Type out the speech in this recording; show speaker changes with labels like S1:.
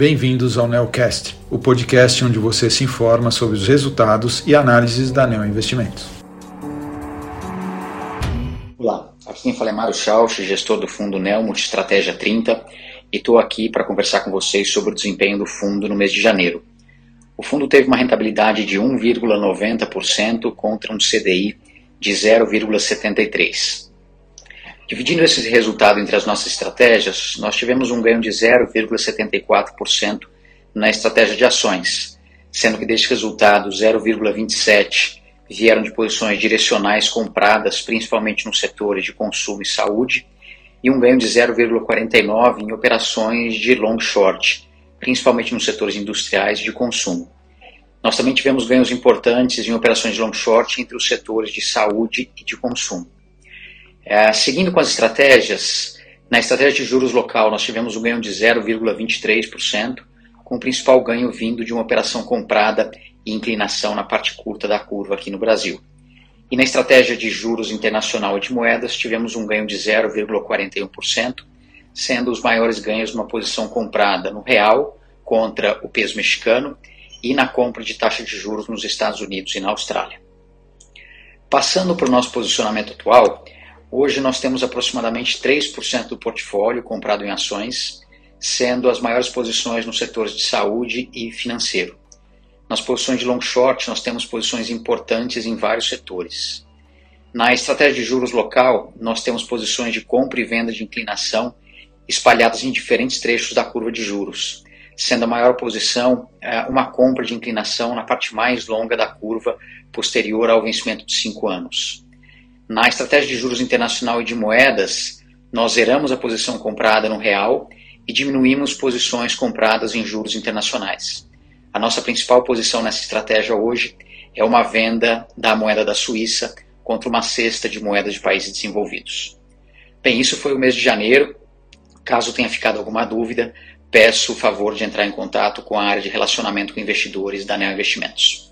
S1: Bem-vindos ao Neocast, o podcast onde você se informa sobre os resultados e análises da Neo Investimentos.
S2: Olá, aqui quem fala é Mário Schauch, gestor do fundo Neo Multistratégia 30, e estou aqui para conversar com vocês sobre o desempenho do fundo no mês de janeiro. O fundo teve uma rentabilidade de 1,90% contra um CDI de 0,73%. Dividindo esse resultado entre as nossas estratégias, nós tivemos um ganho de 0,74% na estratégia de ações, sendo que deste resultado 0,27% vieram de posições direcionais compradas principalmente nos setores de consumo e saúde, e um ganho de 0,49% em operações de long short, principalmente nos setores industriais e de consumo. Nós também tivemos ganhos importantes em operações de long short entre os setores de saúde e de consumo. É, seguindo com as estratégias, na estratégia de juros local nós tivemos um ganho de 0,23%, com o principal ganho vindo de uma operação comprada e inclinação na parte curta da curva aqui no Brasil. E na estratégia de juros internacional e de moedas tivemos um ganho de 0,41%, sendo os maiores ganhos numa posição comprada no real contra o peso mexicano e na compra de taxa de juros nos Estados Unidos e na Austrália. Passando para o nosso posicionamento atual, Hoje nós temos aproximadamente 3% do portfólio comprado em ações, sendo as maiores posições nos setores de saúde e financeiro. Nas posições de long short, nós temos posições importantes em vários setores. Na estratégia de juros local, nós temos posições de compra e venda de inclinação espalhadas em diferentes trechos da curva de juros, sendo a maior posição é, uma compra de inclinação na parte mais longa da curva posterior ao vencimento de 5 anos. Na estratégia de juros internacional e de moedas, nós zeramos a posição comprada no real e diminuímos posições compradas em juros internacionais. A nossa principal posição nessa estratégia hoje é uma venda da moeda da Suíça contra uma cesta de moedas de países desenvolvidos. Bem, isso foi o mês de janeiro. Caso tenha ficado alguma dúvida, peço o favor de entrar em contato com a área de relacionamento com investidores da Neo Investimentos.